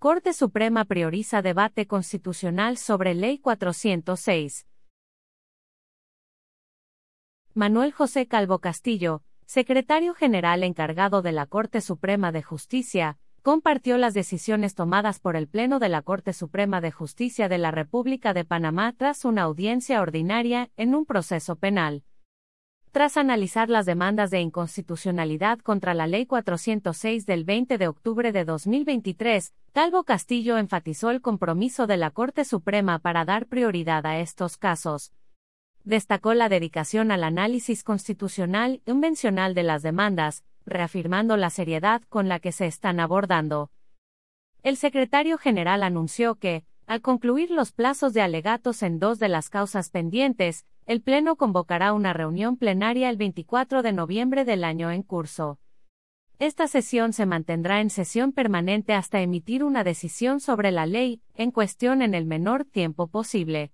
Corte Suprema prioriza debate constitucional sobre Ley 406. Manuel José Calvo Castillo, secretario general encargado de la Corte Suprema de Justicia, compartió las decisiones tomadas por el Pleno de la Corte Suprema de Justicia de la República de Panamá tras una audiencia ordinaria en un proceso penal. Tras analizar las demandas de inconstitucionalidad contra la Ley 406 del 20 de octubre de 2023, Calvo Castillo enfatizó el compromiso de la Corte Suprema para dar prioridad a estos casos. Destacó la dedicación al análisis constitucional y convencional de las demandas, reafirmando la seriedad con la que se están abordando. El secretario general anunció que, al concluir los plazos de alegatos en dos de las causas pendientes, el Pleno convocará una reunión plenaria el 24 de noviembre del año en curso. Esta sesión se mantendrá en sesión permanente hasta emitir una decisión sobre la ley, en cuestión en el menor tiempo posible.